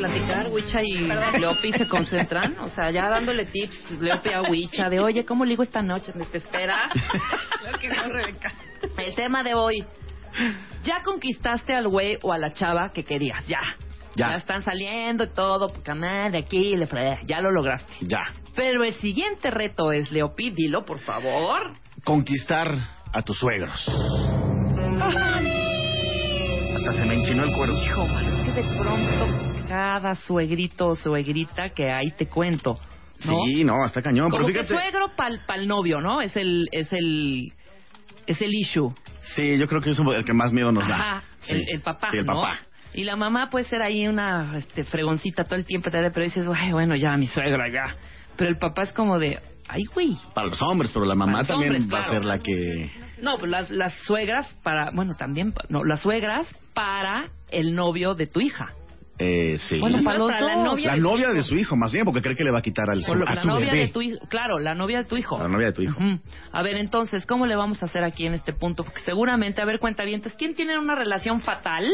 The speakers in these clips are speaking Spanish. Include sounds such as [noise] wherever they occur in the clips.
Platicar, Wicha y Leopi se concentran, o sea, ya dándole tips, Leopi a Wicha, de oye, ¿cómo ligo esta noche? ¿Te espera? [laughs] El tema de hoy, ya conquistaste al güey o a la chava que querías, ya. Ya. están saliendo y todo, canal de aquí, le ya lo lograste. Ya. Pero el siguiente reto es, Leopi, dilo, por favor. Conquistar a tus suegros. Hasta se me enchinó el cuero. Hijo, es que de pronto cada suegrito o suegrita que hay te cuento. ¿no? Sí, no, está cañón. Como pero que suegro pa'l pal novio, ¿no? Es el, es el, es el issue. Sí, yo creo que es el que más miedo nos da. Ajá, Sí. el, el papá, Sí, el ¿no? papá. Y la mamá puede ser ahí una este, fregoncita todo el tiempo, pero dices, "Ay, bueno, ya, mi suegra, ya. Pero el papá es como de, ay, güey. Para los hombres, pero la mamá Para también hombres, va a ser la que. No, pues las, las suegras para, bueno, también, pa- no, las suegras para el novio de tu hija. Eh, sí. Bueno, para los Para la novia la novia de su hijo, más bien, porque cree que le va a quitar al a la su novia bebé. de tu hijo, claro, la novia de tu hijo. La novia de tu hijo. A ver, entonces, ¿cómo le vamos a hacer aquí en este punto? Porque seguramente, a ver, cuentavientes, ¿quién tiene una relación fatal?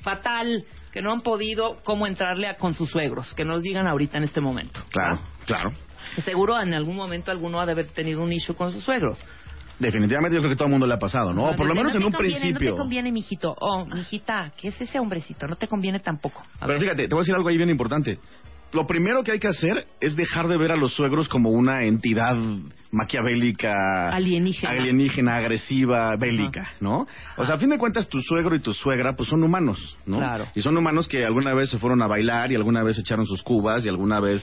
Fatal, que no han podido cómo entrarle a, con sus suegros, que nos digan ahorita en este momento. Claro, claro. Que Seguro en algún momento alguno ha de haber tenido un issue con sus suegros. Definitivamente yo creo que todo el mundo le ha pasado, ¿no? Ah, Por lo menos no en un conviene, principio. No te conviene, mijito. Oh, mijita, ¿qué es ese hombrecito? No te conviene tampoco. A Pero ver. fíjate, te voy a decir algo ahí bien importante. Lo primero que hay que hacer es dejar de ver a los suegros como una entidad maquiavélica, Alienígena. alienígena, agresiva, bélica, ¿no? O sea, a fin de cuentas, tu suegro y tu suegra, pues son humanos, ¿no? Claro. Y son humanos que alguna vez se fueron a bailar y alguna vez echaron sus cubas y alguna vez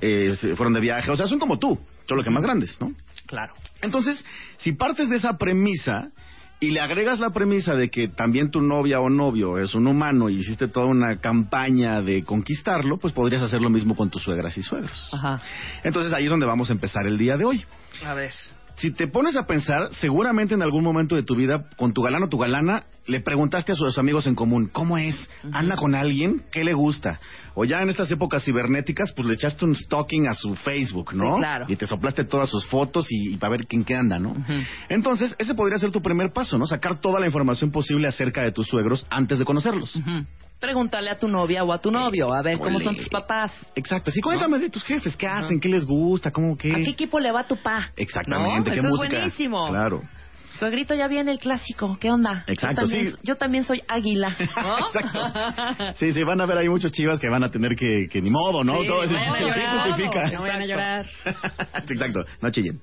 eh, se fueron de viaje. O sea, son como tú, solo que más grandes, ¿no? Claro. Entonces, si partes de esa premisa y le agregas la premisa de que también tu novia o novio es un humano y hiciste toda una campaña de conquistarlo, pues podrías hacer lo mismo con tus suegras y suegros. Ajá. Entonces ahí es donde vamos a empezar el día de hoy. A ver. Si te pones a pensar, seguramente en algún momento de tu vida, con tu galano o tu galana, le preguntaste a sus amigos en común, ¿cómo es? ¿Anda con alguien? ¿Qué le gusta? O ya en estas épocas cibernéticas, pues le echaste un stalking a su Facebook, ¿no? Sí, claro. Y te soplaste todas sus fotos y, para ver quién qué anda, ¿no? Entonces, ese podría ser tu primer paso, ¿no? Sacar toda la información posible acerca de tus suegros antes de conocerlos. Pregúntale a tu novia o a tu novio, a ver cómo son tus papás. Exacto. Sí, cuéntame de tus jefes, ¿qué hacen? ¿Qué les gusta? ¿Cómo qué? ¿A qué equipo le va tu pa? Exactamente, ¿No? ¿qué música? es buenísimo. Claro. Suegrito, ya viene el clásico. ¿Qué onda? Exacto, yo también, sí. Yo también soy águila. ¿no? [laughs] Exacto. [laughs] Sí, sí, van a ver ahí muchos chivas que van a tener que, que ni modo, ¿no? Sí, Todo eso vayan a llorar. justifica. No vayan a llorar. [laughs] Exacto, no chillen.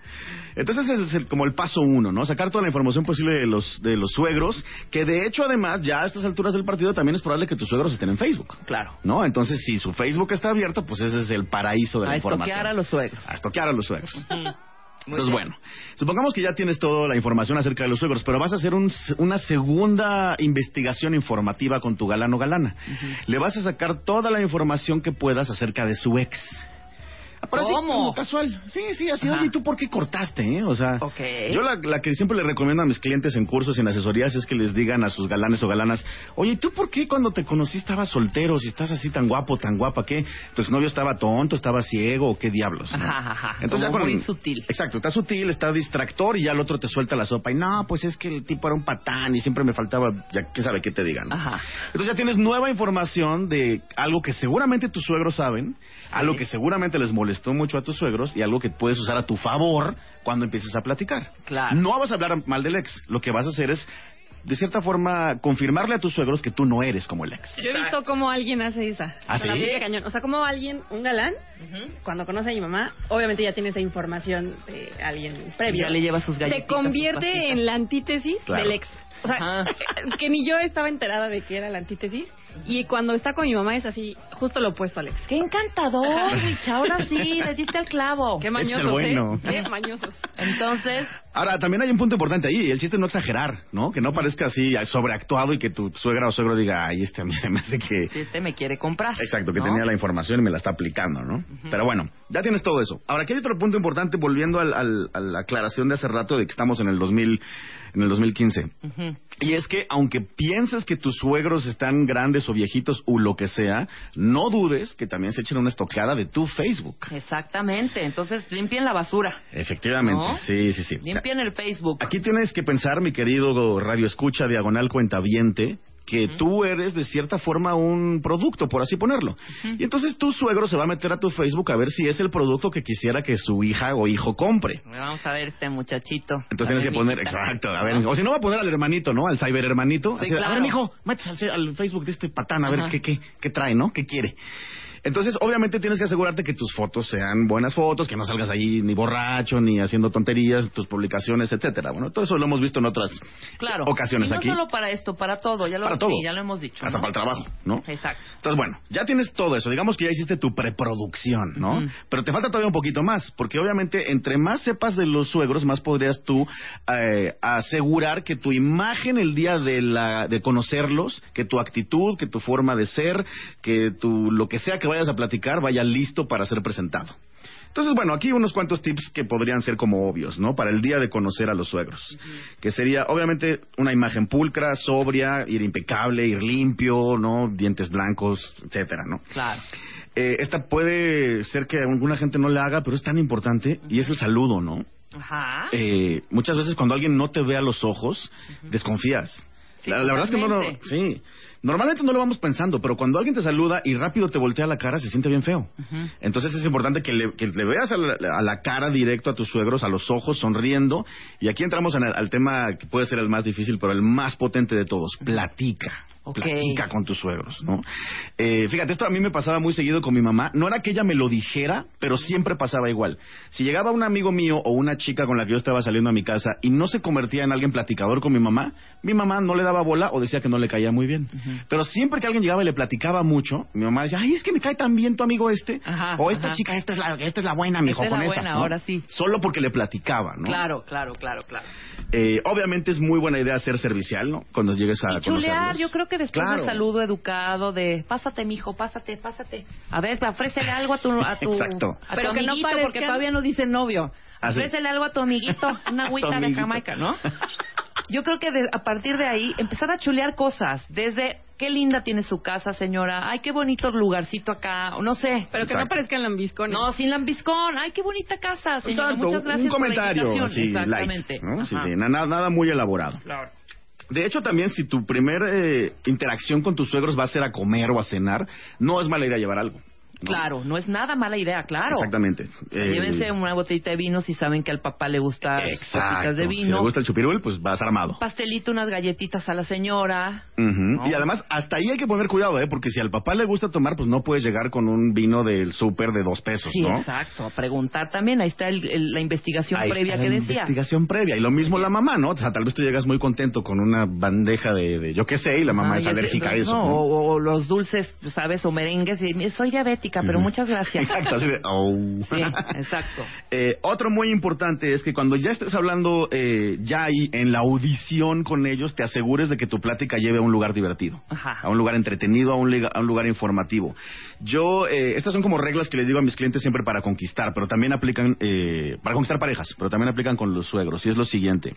Entonces es el- como el paso uno, ¿no? Sacar toda la información posible de los, de los suegros, que de hecho además ya a estas alturas del partido también es probable que tus suegros estén en Facebook. Claro. ¿No? Entonces si su Facebook está abierto, pues ese es el paraíso de la A información. estoquear a los suegros. A estoquear a los suegros. Muy Entonces, bien. bueno, supongamos que ya tienes toda la información acerca de los suegros, pero vas a hacer un- una segunda investigación informativa con tu galano o galana. Le vas a sacar toda la información que puedas acerca de su ex. Pero así ¿Cómo? como casual. Sí, sí, así. Ajá. Oye, ¿y tú por qué cortaste? eh? O sea, yo la, la que siempre le recomiendo a mis clientes en cursos y en asesorías es que les digan a sus galanes o galanas, oye, ¿y ¿tú por qué cuando te conocí estabas soltero? Si estás así tan guapo, tan guapa, ¿qué? ¿Tu exnovio estaba tonto, estaba ciego o qué diablos? no? Ajá, ajá. Entonces, Como ya muy con- sutil. Exacto, está sutil, está distractor y ya el otro te suelta la sopa. Y no, pues es que el tipo era un patán y siempre me faltaba, ya quién sabe qué te digan. Ajá. Entonces ya tienes nueva información de algo que seguramente tus suegros saben, algo que seguramente les molestó mucho a tus suegros y algo que puedes usar a tu favor cuando empieces a platicar. Claro. No vas a hablar mal del ex, lo que vas a hacer es de cierta forma, confirmarle a tus suegros que tú no eres como el ex. Yo he visto cómo alguien hace esa. ¿Ah, sí? cañón. O sea, como alguien, un galán, cuando conoce a mi mamá, obviamente ya tiene esa información de alguien previo. Ya le lleva sus Se galletitas, convierte sus pastitas. en la antítesis Claro. del ex. O sea, Ajá. que ni yo estaba enterada de que era la antítesis. Y cuando está con mi mamá es así, justo lo opuesto al ex. ¡Qué encantador, Micha! Ahora sí, le diste el clavo. Qué Este es el mañosos, bueno. ¿eh? Qué mañosos. Entonces, Ahora, también hay un punto importante ahí, el chiste es no exagerar, ¿no? Que no parezca así sobreactuado y que tu suegra o suegro diga, ay, este a mí se me hace que... si este me quiere comprar. Exacto, que ¿no? tenía la información y me la está aplicando, ¿no? Pero bueno, ya tienes todo eso. Ahora, aquí hay otro punto importante, volviendo al- al- a la aclaración de hace rato de que estamos en el 2000, en el 2015. Ujú. Y es que, aunque pienses que tus suegros están grandes o viejitos o lo que sea, no dudes que también se echen una estocada de tu Facebook. Exactamente. Entonces, limpien la basura. Efectivamente, ¿No? sí, sí, sí. Limpien el Facebook. Aquí tienes que pensar, mi querido Radio Escucha, diagonal cuentaviente, que tú eres de cierta forma un producto, por así ponerlo. Y entonces tu suegro se va a meter a tu Facebook a ver si es el producto que quisiera que su hija o hijo compre. Vamos a ver este muchachito. Entonces tienes que poner, exacto, a ver, o si no va a poner al hermanito, ¿no? Al cyber hermanito. Sí, así de, A claro. ver, mijo, métese al, al Facebook de este patán a ver qué, qué, qué trae, ¿no? ¿Qué quiere? Entonces, obviamente tienes que asegurarte que tus fotos sean buenas fotos, que no salgas ahí ni borracho, ni haciendo tonterías, tus publicaciones, etcétera. Bueno, todo eso lo hemos visto en otras Claro. ocasiones y no aquí. solo para esto, para todo. Ya lo, Para todo. sí, ya lo hemos dicho. Hasta ¿no? para el trabajo, ¿no? Exacto. Entonces, bueno, ya tienes todo eso. Digamos que ya hiciste tu preproducción, ¿no? Pero te falta todavía un poquito más, porque obviamente entre más sepas de los suegros, más podrías tú eh, asegurar que tu imagen el día de, la, de conocerlos, que tu actitud, que tu forma de ser, que tu, lo que sea que vayas a platicar vaya listo para ser presentado. Entonces, bueno, aquí unos cuantos tips que podrían ser como obvios, ¿no? Para el día de conocer a los suegros. Que sería, obviamente, una imagen pulcra, sobria, ir impecable, ir limpio, ¿no? Dientes blancos, etcétera, ¿no? Claro. Eh, esta puede ser que alguna gente no le haga, pero es tan importante y es el saludo, ¿no? Ajá. Eh, muchas veces cuando alguien no te ve a los ojos, desconfías. Sí, la, la verdad es que no sí. Normalmente no lo vamos pensando, pero cuando alguien te saluda y rápido te voltea la cara, se siente bien feo. Entonces es importante que le, que le veas a la, a la cara directo a tus suegros, a los ojos, sonriendo. Y aquí entramos en el- al tema que puede ser el más difícil, pero el más potente de todos. Platica. Ok. Platica con tus suegros, ¿no? Eh, fíjate, esto a mí me pasaba muy seguido con mi mamá. No era que ella me lo dijera, pero siempre pasaba igual. Si llegaba un amigo mío o una chica con la que yo estaba saliendo a mi casa y no se convertía en alguien platicador con mi mamá, mi mamá no le daba bola o decía que no le caía muy bien. Pero siempre que alguien llegaba y le platicaba mucho, mi mamá decía, ay, es que me cae tan bien tu amigo este. Ajá, o esta ajá. chica, esta es la, esta es la buena, mijo, Esta es con la esta. buena, ¿no? ahora sí. Solo porque le platicaba, ¿no? Claro, claro, claro, claro. Eh, obviamente es muy buena idea ser servicial, ¿no? Cuando llegues a Y chulear, yo creo que después Claro. del saludo educado de pásate, mijo, pásate, pásate. A ver, ofrécele algo a tu, a tu, Exacto. a tu Pero que no parezcan- porque todavía no dice novio. Ah, sí. Ofrécele algo a tu amiguito, una [laughs] agüita de. Jamaica, ¿no? [laughs] Yo creo que de- a partir de ahí empezar a chulear cosas, desde qué linda tiene su casa, señora, ay, qué bonito lugarcito acá, o no sé. Pero que no parezcan lambiscones. No, sin lambiscón, ay, qué bonita casa, señora, Exacto, muchas gracias un comentario por la invitación. así, Exactamente. light, ¿no? Sí, sí, na- nada, nada muy elaborado. Claro. De hecho, también si tu primer eh, interacción con tus suegros va a ser a comer o a cenar, no es mala idea llevar algo. ¿No? Claro, no es nada mala idea, claro. Exactamente. Eh, llévense una botellita de vino si saben que al papá le gusta copitas de Si vino. le gusta el chupirul, pues vas armado. Pastelito, unas galletitas a la señora. No. Y además, hasta ahí hay que poner cuidado, ¿eh? Porque si al papá le gusta tomar, pues no puedes llegar con un vino del súper de dos pesos, Sí, ¿no? exacto. A preguntar también. Ahí está el- el- la investigación Ahí previa está que la decía. investigación previa. Y lo mismo la mamá, ¿no? O sea, tal vez tú llegas muy contento con una bandeja de, de yo qué sé, y la mamá Ay, es alérgica a eso. no, ¿no? O, o los dulces, ¿sabes? O merengues. Y, soy diabética, pero muchas gracias. Exacto, así de, oh. Sí, exacto. [laughs] Eh, otro muy importante es que cuando ya estés hablando eh, ya ahí en la audición con ellos, te asegures de que tu plática lleve a un lugar divertido, Ajá. a un lugar entretenido, a un, lega- a un lugar informativo. Yo, eh, estas son como reglas que le digo a mis clientes siempre para conquistar, pero también aplican, eh, para conquistar parejas, pero también aplican con los suegros. Y es lo siguiente,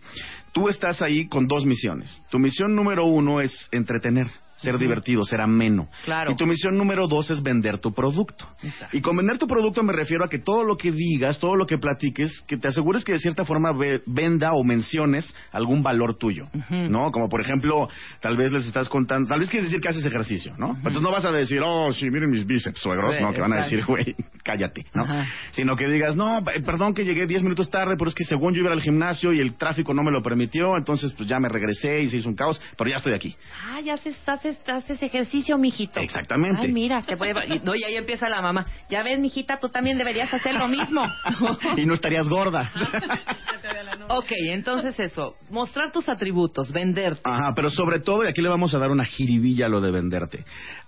tú estás ahí con dos misiones. Tu misión número uno es entretener ser divertido, ser ameno. Claro. Y tu misión número dos es vender tu producto. Exacto. Y con vender tu producto me refiero a que todo lo que digas, todo lo que platiques, que te asegures que de cierta forma ve- venda o menciones algún valor tuyo, ¿no? Como por ejemplo, tal vez les estás contando, tal vez quieres decir que haces ejercicio, ¿no? Entonces no vas a decir, oh, sí, miren mis bíceps, suegros, Sí, no, que van a decir, güey, [laughs] cállate, ¿no? Sino que digas, no, eh, perdón que llegué 10 minutos tarde, pero es que según yo iba al gimnasio y el tráfico no me lo permitió, entonces pues ya me regresé y se hizo un caos, pero ya estoy aquí. Ah, ya haces, haces, haces ejercicio, mijito. Exactamente. Ay, mira, te voy a... y- No, y ahí empieza la mamá. Ya ves, mijita, tú también deberías hacer lo mismo. [laughs] y no estarías gorda. [laughs] ok, entonces eso. Mostrar tus atributos, venderte. Ajá, pero sobre todo, y aquí le vamos a dar una jiribilla a lo de venderte.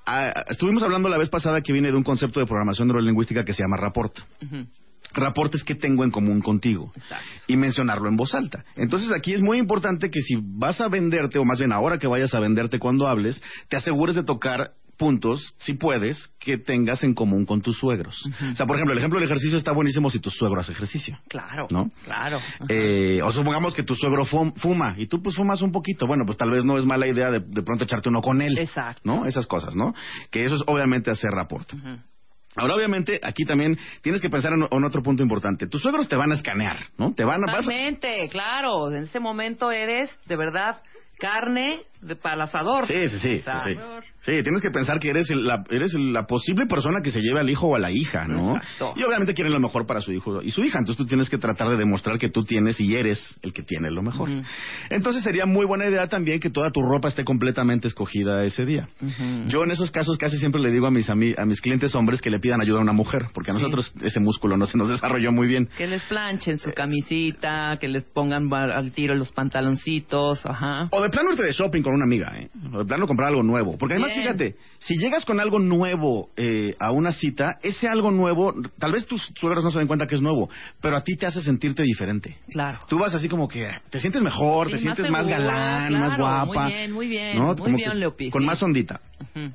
Ah, estuvimos hablando la vez pasada que viene de un concepto de programación neurolingüística que se llama. Rapport es que tengo en común contigo Exacto. y mencionarlo en voz alta. Entonces aquí es muy importante que si vas a venderte, o más bien ahora que vayas a venderte cuando hables, te asegures de tocar puntos, si puedes, que tengas en común con tus suegros. O sea, por ejemplo, el ejemplo del ejercicio está buenísimo si tu suegro hace ejercicio. Claro. ¿No? Claro. Eh, o supongamos que tu suegro fum- fuma y tú pues fumas un poquito. Bueno, pues tal vez no es mala idea de, de pronto echarte uno con él. Exacto. ¿No? Esas cosas, ¿no? Que eso es obviamente hacer rapport. Ujú. Ahora, obviamente, aquí también tienes que pensar en, otro punto importante. Tus suegros te van a escanear, ¿no? Te van a... vas Totalmente, claro. En ese momento eres, de verdad, carne de, para el asador. Sí, sí, sí, sí, tienes que pensar que eres el- la, eres el- la posible persona que se lleve al hijo o a la hija, ¿no? Exacto. Y obviamente quieren lo mejor para su hijo y su hija, entonces tú tienes que tratar de demostrar que tú tienes y eres el que tiene lo mejor. Entonces sería muy buena idea también que toda tu ropa esté completamente escogida ese día. Yo en esos casos casi siempre le digo a mis ami- a mis clientes hombres que le pidan ayuda a una mujer, porque a Sí. nosotros ese músculo no se nos desarrolló muy bien. Que les planchen su camisita, que les pongan al tiro los pantaloncitos, ajá. O de plano irte de shopping con una amiga, ¿eh? De plano comprar algo nuevo. Porque además, Bien. fíjate, si llegas con algo nuevo eh, a una cita, ese algo nuevo, tal vez tus suegros no se den cuenta que es nuevo, pero a ti te hace sentirte diferente. Claro. Tú vas así como que te sientes mejor, Sí, te más sientes más, galán, más guapa. muy bien, muy bien, ¿no? muy bien, que Leopi, Con más ondita. Ujú.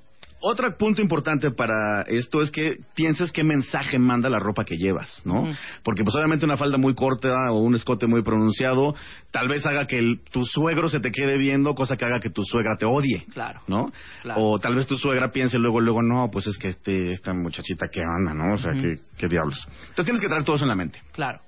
Otro punto importante para esto es que pienses qué mensaje manda la ropa que llevas, ¿no? Porque pues obviamente una falda muy corta o un escote muy pronunciado tal vez haga que el- tu suegro se te quede viendo, cosa que haga que tu suegra te odie, Claro. ¿no? Claro. O tal vez tu suegra piense luego, luego, no, pues es que este, esta muchachita que anda, ¿no? O sea. ¿qué, qué diablos. Entonces tienes que traer todo eso en la mente. Claro.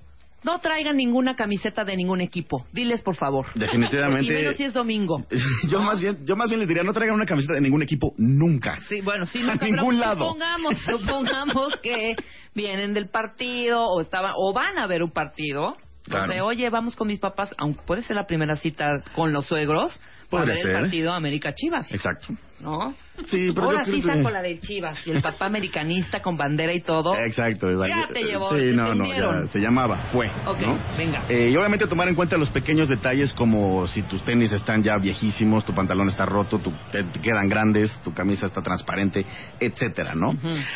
No traigan ninguna camiseta de ningún equipo. Diles, por favor. Definitivamente. [laughs] Y menos si es domingo. [laughs] yo más bien, yo más bien les diría, no traigan una camiseta de ningún equipo nunca. Sí, bueno, sí, A nunca, [laughs] ningún lado. Supongamos, supongamos que vienen del partido o estaban o van a ver un partido. Claro. Donde, oye, vamos con mis papás, aunque puede ser la primera cita con los suegros, para Podría ver ser. el partido América Chivas, Exacto. ¿No? Sí, pero Ahora yo sí creo que- saco la del Chivas y el papá americanista con bandera y todo. Exacto. Ya te llevó, Sí, te no, no, ya se llamaba, fue. Ok, ¿no? venga. Eh, y obviamente tomar en cuenta los pequeños detalles como si tus tenis están ya viejísimos, tu pantalón está roto, tu, te, te quedan grandes, tu camisa está transparente, etcétera, ¿no?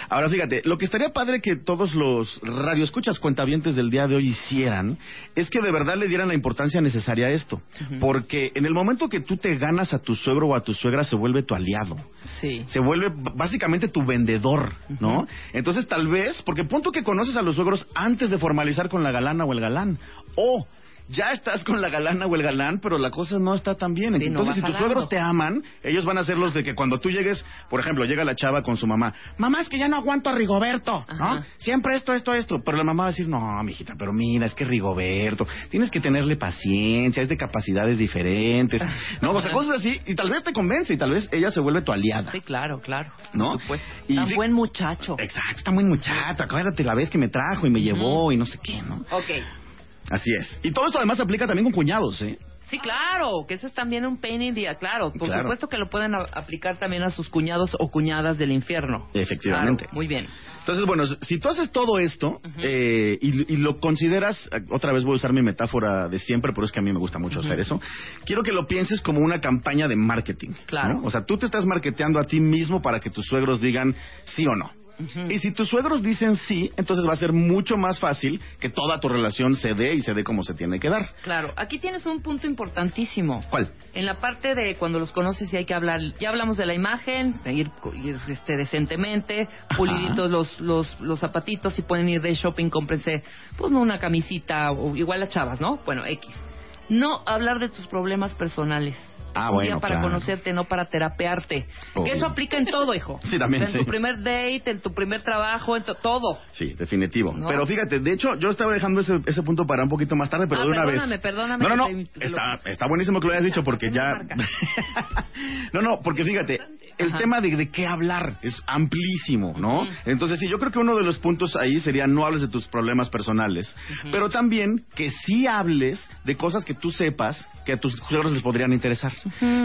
Ahora fíjate, lo que estaría padre que todos los radioescuchas cuentavientes del día de hoy hicieran es que de verdad le dieran la importancia necesaria a esto. Porque en el momento que tú te ganas a tu suegro o a tu suegra se vuelve tu aliado Sí. se vuelve básicamente tu vendedor, ¿no? Entonces tal vez, porque punto que conoces a los suegros antes de formalizar con la galana o el galán, o ya estás con la galana o el galán, pero la cosa no está tan bien. Sí, Entonces, si tus jalando. suegros te aman, ellos van a ser los de que cuando tú llegues, por ejemplo, llega la chava con su mamá, mamá, es que ya no aguanto a Rigoberto, ¿no? Siempre esto, esto, esto. Pero la mamá va a decir, no, mijita, pero mira, es que Rigoberto, tienes que tenerle paciencia, es de capacidades diferentes, ¿no? O sea, cosas así, y tal vez te convence, y tal vez ella se vuelve tu aliada. Sí, claro, claro. ¿No? Supuesto. Y Tan buen muchacho. Exacto, está muy muchacho. Acuérdate la vez que me trajo y me llevó y no sé qué, ¿no? Ok. Así es. Y todo esto además se aplica también con cuñados, ¿eh? Sí, claro, que ese es también un pain in the- claro, por Claro. supuesto que lo pueden aplicar también a sus cuñados o cuñadas del infierno. Efectivamente. Claro, muy bien. Entonces, bueno, si tú haces todo esto eh, y, y lo consideras, otra vez voy a usar mi metáfora de siempre, pero es que a mí me gusta mucho hacer eso, quiero que lo pienses como una campaña de marketing. Claro. ¿no? O sea, tú te estás marketeando a ti mismo para que tus suegros digan sí o no. Y si tus suegros dicen sí, entonces va a ser mucho más fácil que toda tu relación se dé y se dé como se tiene que dar. Claro, aquí tienes un punto importantísimo. ¿Cuál? En la parte de cuando los conoces y hay que hablar, ya hablamos de la imagen, de ir, ir, este, decentemente, puliditos los, los, los zapatitos, si pueden ir de shopping, cómprense, pues no una camisita, o igual las chavas, ¿no? Bueno, X. No hablar de tus problemas personales. Ah, un bueno, día para claro. conocerte, no para terapearte. Obvio. Que eso aplica en todo, hijo. Sí, también, O sea, En sí. tu primer date, en tu primer trabajo, en to- todo. Sí, definitivo. ¿No? Pero fíjate, de hecho, yo estaba dejando ese, ese punto para un poquito más tarde, pero Ah, de una perdóname, vez. perdóname No, no, no. lo- Está, está buenísimo que lo hayas dicho porque ¿Qué me ya. [laughs] no, no, porque fíjate, el Ajá. tema de, de qué hablar es amplísimo, ¿no? Entonces, sí, yo creo que uno de los puntos ahí sería no hables de tus problemas personales, pero también que sí hables de cosas que tú sepas que a tus suegros les podrían interesar.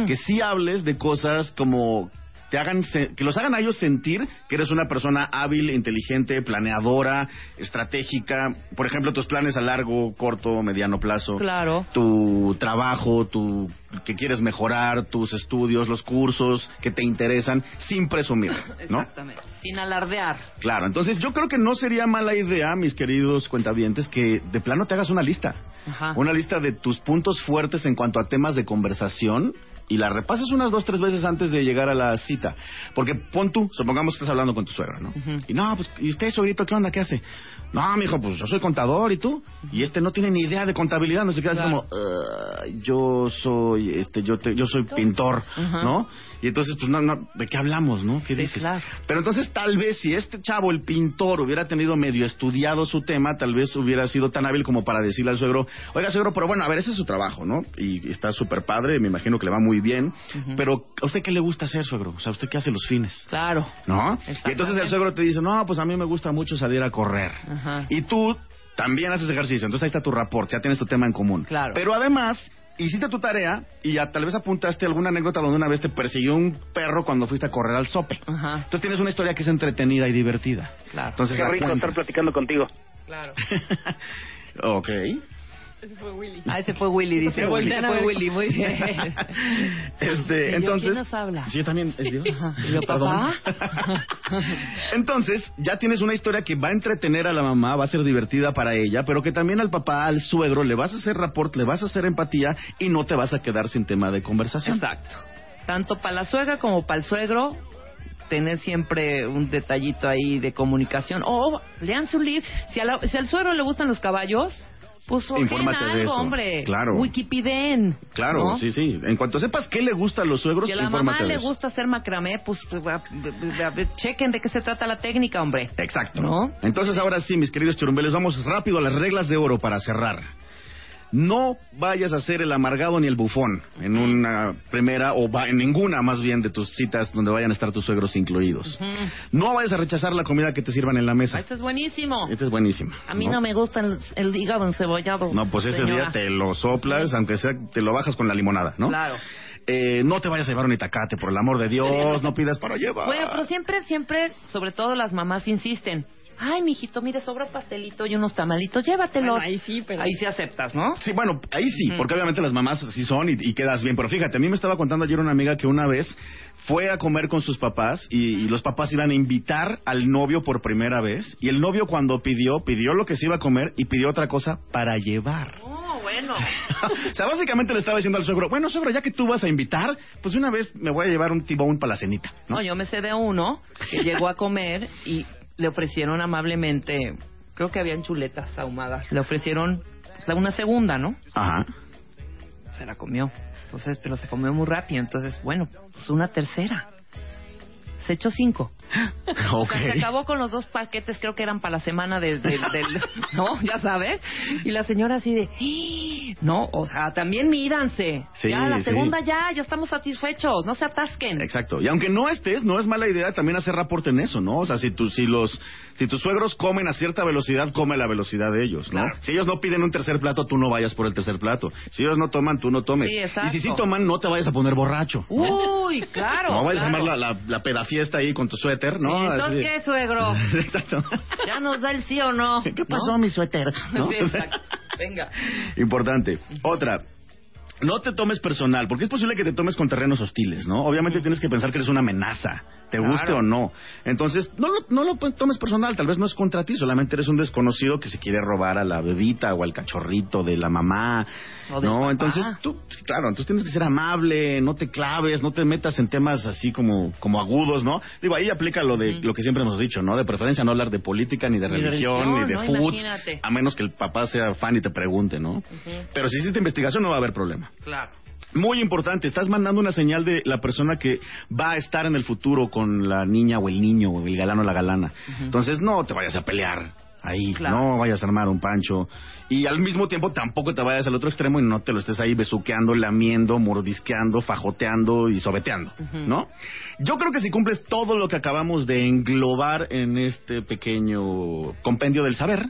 Que sí hables de cosas como te hagan se- que los hagan a ellos sentir que eres una persona hábil, inteligente, planeadora, estratégica, por ejemplo, tus planes a largo, corto, mediano plazo Claro. tu trabajo, tu que quieres mejorar, tus estudios, los cursos que te interesan, sin presumir, ¿no? [laughs] Exactamente. Sin alardear. Claro, entonces yo creo que no sería mala idea, mis queridos cuentavientes, que de plano te hagas una lista. Ajá. Una lista de tus puntos fuertes en cuanto a temas de conversación y la repases unas dos, tres veces antes de llegar a la cita. Porque pon tú, supongamos que estás hablando con tu suegra, ¿no? Y no, pues, ¿y usted, suegrito, qué onda? ¿Qué hace? No, mijo, pues yo soy contador, ¿y tú? Y este no tiene ni idea de contabilidad, no se queda así como, "Ah, yo soy, este, yo, te- yo soy pintor. ¿no? Y entonces, pues, no, no, ¿de qué hablamos, no? ¿Qué Sí, dices? claro. Pero entonces, tal vez, si este chavo, el pintor, hubiera tenido medio estudiado su tema, tal vez hubiera sido tan hábil como para decirle al suegro, oiga, suegro, pero bueno, a ver, ese es su trabajo, ¿no? Y está súper padre, me imagino que le va muy bien, pero ¿a usted qué le gusta hacer, suegro? O sea, ¿usted qué hace los fines? Claro. ¿No? Y entonces el suegro te dice, no, pues a mí me gusta mucho salir a correr. Ajá. Y tú también haces ejercicio, entonces ahí está tu rapport, ya tienes tu tema en común. Claro. Pero además, hiciste tu tarea y ya tal vez apuntaste alguna anécdota donde una vez te persiguió un perro cuando fuiste a correr al sope. Ajá. Entonces tienes una historia que es entretenida y divertida. Claro. Entonces Qué rico estar platicando contigo. Claro. [laughs] ok. Ese fue Willy. Ah, ese fue Willy, dice. Willy. Ese a fue. Willy, muy bien. [laughs] Este, ¿Y yo, entonces. quién nos habla? Sí, yo también. ¿Es Dios? Ajá. ¿Y yo, Perdón. papá? [laughs] entonces, ya tienes una historia que va a entretener a la mamá, va a ser divertida para ella, pero que también al papá, al suegro, le vas a hacer rapport, le vas a hacer empatía y no te vas a quedar sin tema de conversación. Exacto. Tanto para la suegra como para el suegro, tener siempre un detallito ahí de comunicación. O lean su libro. Si, a la- si al suegro le gustan los caballos, pues Infórmate de algo, eso. hombre. Claro. Wikipeden. Claro, ¿no? sí, sí. En cuanto sepas qué le gusta a los suegros, Si a la mamá de le gusta hacer macramé, pues, pues, chequen de qué se trata la técnica, hombre. Exacto. ¿No? Entonces, ahora sí, mis queridos churumbeles, vamos rápido a las reglas de oro para cerrar. No vayas a ser el amargado ni el bufón en una primera o va- en ninguna más bien de tus citas donde vayan a estar tus suegros incluidos. No vayas a rechazar la comida que te sirvan en la mesa. Esto es buenísimo. Esta es buenísima. A mí no, me gusta el, el hígado encebollado. No, pues ese señora. día te lo soplas, aunque sea te lo bajas con la limonada, ¿no? Claro. Eh, no te vayas a llevar un itacate, por el amor de Dios, no pidas para llevar. Bueno, pero siempre, siempre, sobre todo las mamás insisten. Ay, mijito, mire, sobra pastelito y unos tamalitos, llévatelos. Bueno, ahí sí, pero- Ahí sí aceptas, ¿no? Sí, bueno, ahí sí, porque obviamente las mamás sí son y, y quedas bien. Pero fíjate, a mí me estaba contando ayer una amiga que una vez fue a comer con sus papás y, y los papás iban a invitar al novio por primera vez. Y el novio cuando pidió, pidió lo que se iba a comer y pidió otra cosa para llevar. Oh, bueno. [laughs] o sea, básicamente le estaba diciendo al suegro, bueno, suegro, ya que tú vas a invitar, pues una vez me voy a llevar un tibón para la cenita, ¿no? No, yo me sé de uno que llegó a comer y le ofrecieron amablemente, creo que habían chuletas ahumadas, le ofrecieron pues, una segunda, ¿no? Ajá. Se la comió. Entonces, pero se comió muy rápido. Entonces, bueno, pues una tercera. Se echó cinco. [gasps] O sea, se acabó con los dos paquetes, creo que eran para la semana de- del, del- [laughs] ¿no? Ya sabes. Y la señora así de, "¡Ah!". [gasps] no, o sea, también mídanse. Sí, ya, la sí. segunda ya, ya estamos satisfechos, no se atasquen. Exacto. Y aunque no estés, no es mala idea también hacer reporte en eso, ¿no? O sea, si, tu, si, los, si tus suegros comen a cierta velocidad, come la velocidad de ellos, ¿no? Claro. Si ellos no piden un tercer plato, tú no vayas por el tercer plato. Si ellos no toman, tú no tomes. Sí, y si sí toman, no te vayas a poner borracho. Uy, claro. no vayas claro. a armar la, la, la pedafiesta ahí con tu suéter, ¿no? Sí, entonces, Así- ¿qué, suegro? [laughs] Exacto. ¿Ya nos da el sí o no? ¿Qué pasó, ¿No? mi suéter? [laughs] ¿No? Sí, exacto. Venga. Importante. Otra. No te tomes personal, porque es posible que te tomes con terrenos hostiles, ¿no? Obviamente tienes que pensar que eres una amenaza, te Claro. guste o no. Entonces, no lo, no lo tomes personal, tal vez no es contra ti, solamente eres un desconocido que se quiere robar a la bebita o al cachorrito de la mamá, ¿no? papá. Entonces, tú, claro, entonces tienes que ser amable, no te claves, no te metas en temas así como, como agudos, ¿no? Digo, ahí aplica lo de lo que siempre hemos dicho, ¿no? De preferencia no hablar de política, ni de Ni de religión, ni de ¿no? food, Imagínate. a menos que el papá sea fan y te pregunte, ¿no? Pero si hiciste investigación no va a haber problema. Claro. Muy importante, estás mandando una señal de la persona que va a estar en el futuro con la niña o el niño o el galano o la galana. Entonces, no te vayas a pelear ahí, Claro. no vayas a armar un pancho. Y al mismo tiempo tampoco te vayas al otro extremo y no te lo estés ahí besuqueando, lamiendo, mordisqueando, fajoteando y sobeteando, ¿no? Yo creo que si cumples todo lo que acabamos de englobar en este pequeño compendio del saber,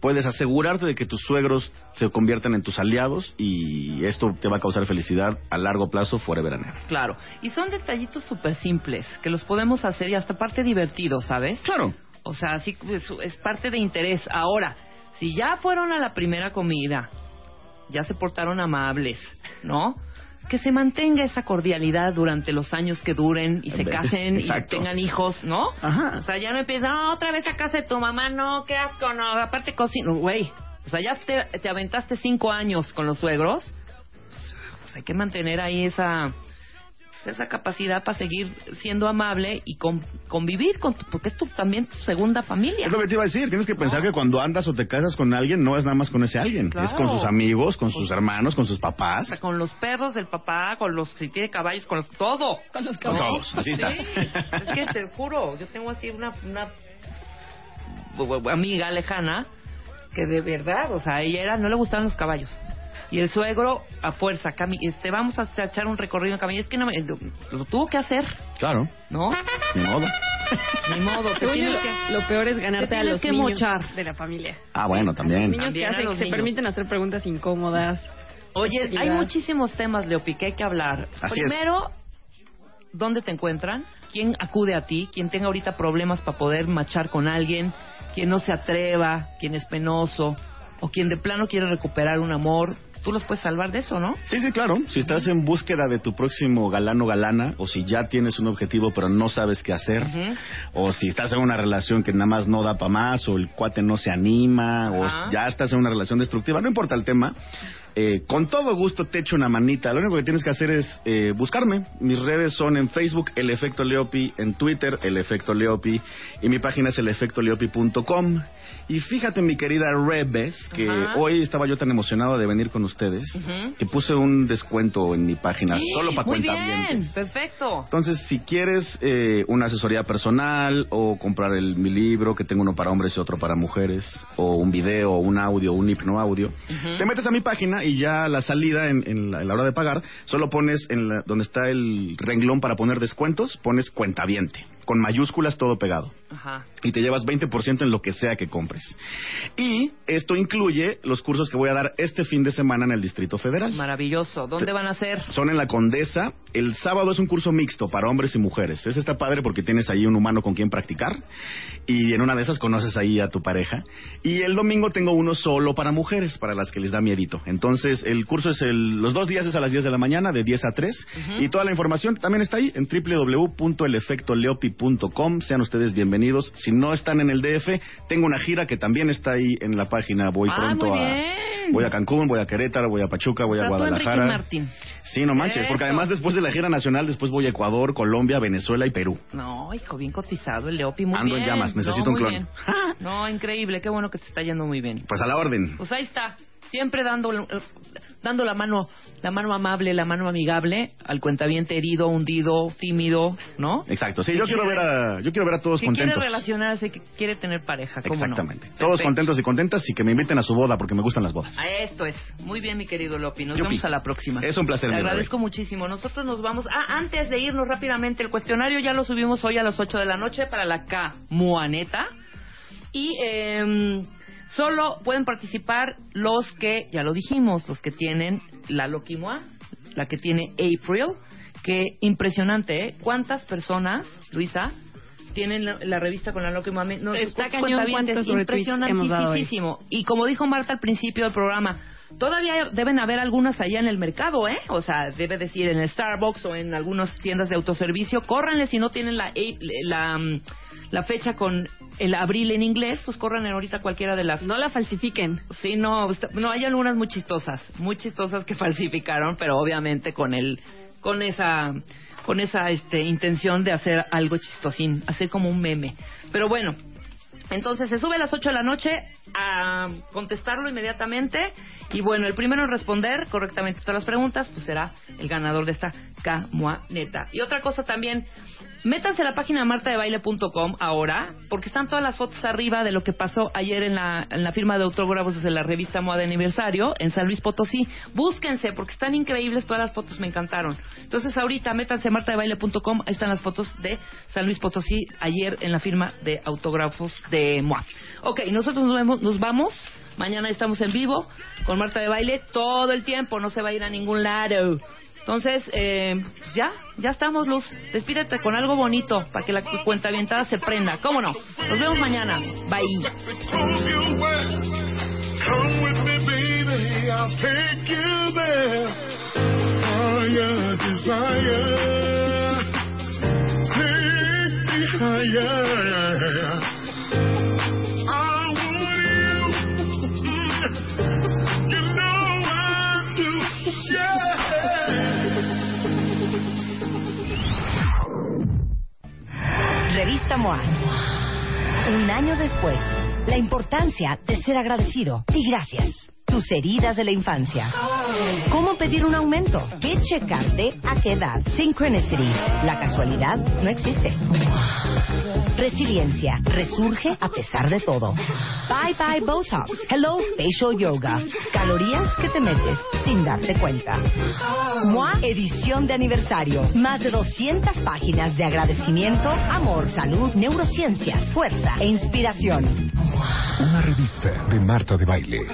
puedes asegurarte de que tus suegros se conviertan en tus aliados y esto te va a causar felicidad a largo plazo, forever and ever. Claro. Y son detallitos súper simples que los podemos hacer y hasta parte divertidos, ¿sabes? Claro. O sea, sí, pues, es parte de interés. Ahora, si ya fueron a la primera comida, ya se portaron amables, ¿no? Que se mantenga esa cordialidad durante los años que duren y se casen Exacto. y tengan hijos, ¿no? Ajá. O sea, ya no empiezan, "No, otra vez a casa de tu mamá, no, qué asco, no, aparte cocino, güey. O sea, ya te, te aventaste cinco años con los suegros, pues hay que mantener ahí esa pues, esa capacidad para seguir siendo amable y con- convivir con tu, porque es tu, también tu segunda familia. Es lo que te iba a decir, tienes que pensar No. que cuando andas o te casas con alguien, no es nada más con ese alguien, Claro. es con sus amigos, con sus hermanos, con sus papás. O sea, con los perros del papá, con los si tiene caballos, con los todo. Con los Con todos, así está. es que te juro, yo tengo así una, una amiga lejana que de verdad, o sea, a ella era, no le gustaban los caballos. Y el suegro, a fuerza, cami- este, vamos a echar un recorrido en caballo. Es que no me- lo, lo tuvo que hacer, Claro, ¿no? ni modo. [laughs] Ni modo, te Según yo, tienes que... lo peor es ganarte te a los que niños mochar. de la familia. Ah, bueno, también. Niños También que, hacen, los que se niños. permiten hacer preguntas incómodas. Oye, hay muchísimos temas, Leopi, que hay que hablar. Así es. Primero, ¿dónde te encuentran? ¿Quién acude a ti? ¿Quién tenga ahorita problemas para poder machar con alguien? ¿Quién no se atreva? ¿Quién es penoso? ¿O quien de plano quiere recuperar un amor? Tú los puedes salvar de eso, ¿no? Sí, sí, claro. Si estás en búsqueda de tu próximo galán o galana, o si ya tienes un objetivo pero no sabes qué hacer, o si estás en una relación que nada más no da para más, o el cuate no se anima, o ya estás en una relación destructiva, no importa el tema. Eh, con todo gusto te echo una manita. Lo único que tienes que hacer es eh, buscarme. Mis redes son en Facebook, El Efecto Leopi, en Twitter, El Efecto Leopi, y mi página es elefectoleopi.com. Y fíjate, mi querida Rebes, que hoy estaba yo tan emocionado de venir con ustedes, que puse un descuento en mi página solo para Muy bien, perfecto. Entonces, si quieres eh, una asesoría personal o comprar el, mi libro, que tengo uno para hombres y otro para mujeres, o un video, un audio, un hipno audio, te metes a mi página y ya la salida, en, en la, la hora de pagar, solo pones en la- donde está el renglón para poner descuentos, pones cuentaviente, con mayúsculas todo pegado Ajá. y te llevas 20% en lo que sea que compres. Y esto incluye los cursos que voy a dar este fin de semana en el Distrito Federal. Maravilloso. ¿Dónde van a ser? Son en la Condesa. El sábado es un curso mixto para hombres y mujeres. Ese está padre porque tienes ahí un humano con quien practicar. Y en una de esas conoces ahí a tu pareja. Y el domingo tengo uno solo para mujeres, para las que les da miedito. Entonces, el curso es el, los dos días es a las 10 de la mañana, de 10 a 3. Y toda la información también está ahí en www.elefectoleopi.com. Sean ustedes bienvenidos. Si no están en el DF, tengo una gira que también está ahí en la página. Voy Ah, pronto a. Voy a Cancún, voy a Querétaro, voy a Pachuca, voy O a sea, tú, Enrique Guadalajara. Martín. Sí, no manches, porque Eso. además después de la gira nacional, después voy a Ecuador, Colombia, Venezuela y Perú. No, hijo, bien cotizado el Leopi, muy Ando en bien. llamas, necesito No, un clon. No, increíble, qué bueno que te está yendo muy bien. Pues a la orden. Pues ahí está, siempre dando, dando la mano, la mano amable, la mano amigable al cuentaviente herido, hundido, tímido, ¿no? Exacto. Sí, yo quiero ver a, yo quiero ver a todos que contentos. quiere relacionarse, que quiere tener pareja, ¿cómo no? Exactamente. Todos Perfecto. contentos y contentas y que me inviten a su boda porque me gustan las bodas. A esto es. Muy bien, mi querido Lopi. Nos Yupi. vemos a la próxima. Es un placer, Te agradezco muchísimo. Nosotros nos vamos. Ah, antes de irnos rápidamente, el cuestionario ya lo subimos hoy a las 8 de la noche para la K Muaneta. Y eh, solo pueden participar los que, ya lo dijimos, los que tienen la Loki Mua, la que tiene April. Que impresionante, ¿eh? ¿Cuántas personas, Luisa, tienen la, la revista con la Loki Mua? No, Está cañón cuántos impresionantísimo. Y como dijo Marta al principio del programa, todavía deben haber algunas allá en el mercado, ¿eh? O sea, debe decir en el Starbucks o en algunas tiendas de autoservicio. Córranle si no tienen la, la, mm, la fecha con el abril en inglés, pues corran ahorita cualquiera de las... No la falsifiquen. Sí, no, no, hay algunas muy chistosas, muy chistosas que [laughs] falsificaron, pero obviamente con el, con esa, con esa, este, intención de hacer algo chistosín, hacer como un meme. Pero bueno, Entonces se sube a las 8 de la noche a contestarlo inmediatamente y bueno, el primero en responder correctamente todas las preguntas pues será el ganador de esta camuaneta. Y otra cosa también, métanse a la página martadebaile.com ahora porque están todas las fotos arriba de lo que pasó ayer en la, en la firma de autógrafos de la revista Moda de Aniversario en San Luis Potosí. Búsquense porque están increíbles todas las fotos, me encantaron. Entonces ahorita métanse a martadebaile.com, ahí están las fotos de San Luis Potosí ayer en la firma de autógrafos de MOA. Ok, nosotros nos, vemos, nos vamos. Mañana estamos en vivo con Marta de Baile todo el tiempo, no se va a ir a ningún lado. Entonces, eh, ya, ya estamos, Luz. Despídete con algo bonito para que la cuenta avientada se prenda. ¿Cómo no? Nos vemos mañana. Bye. Año después, la importancia de ser agradecido y gracias. Tus heridas de la infancia. ¿Cómo pedir un aumento? ¿Qué checarte? ¿A qué edad? Synchronicity. La casualidad no existe. Resiliencia. Resurge a pesar de todo. Bye bye Botox. Hello Facial Yoga. Calorías que te metes sin darte cuenta. MOA edición de aniversario. Más de 200 páginas de agradecimiento, amor, salud, neurociencia, fuerza e inspiración. Una revista de Marta de Baile.